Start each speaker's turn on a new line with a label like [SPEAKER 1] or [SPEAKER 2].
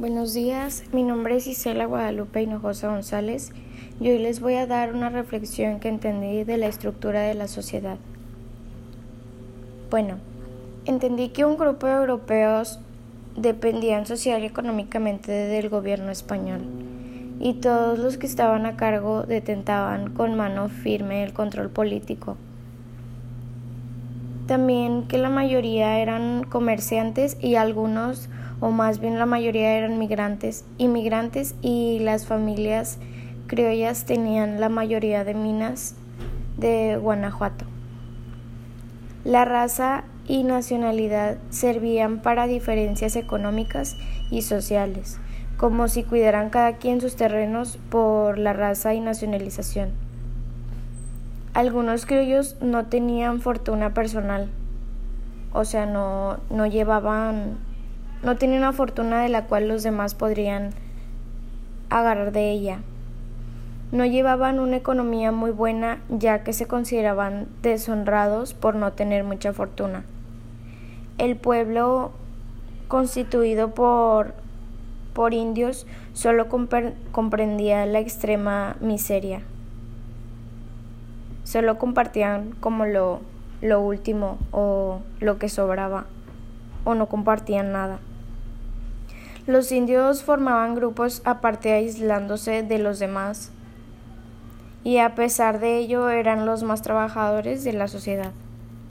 [SPEAKER 1] Buenos días, mi nombre es Isela Guadalupe Hinojosa González y hoy les voy a dar una reflexión que entendí de la estructura de la sociedad. Bueno, entendí que un grupo de europeos dependían social y económicamente del gobierno español y todos los que estaban a cargo detentaban con mano firme el control político. También que la mayoría eran comerciantes y algunos o más bien la mayoría eran migrantes, inmigrantes y las familias criollas tenían la mayoría de minas de Guanajuato. La raza y nacionalidad servían para diferencias económicas y sociales, como si cuidaran cada quien sus terrenos por la raza y nacionalización. Algunos criollos no tenían fortuna personal, o sea, no, no llevaban no tenía una fortuna de la cual los demás podrían agarrar de ella. No llevaban una economía muy buena ya que se consideraban deshonrados por no tener mucha fortuna. El pueblo constituido por, por indios solo comprendía la extrema miseria. Solo compartían como lo, lo último o lo que sobraba o no compartían nada. Los indios formaban grupos aparte aislándose de los demás y a pesar de ello eran los más trabajadores de la sociedad.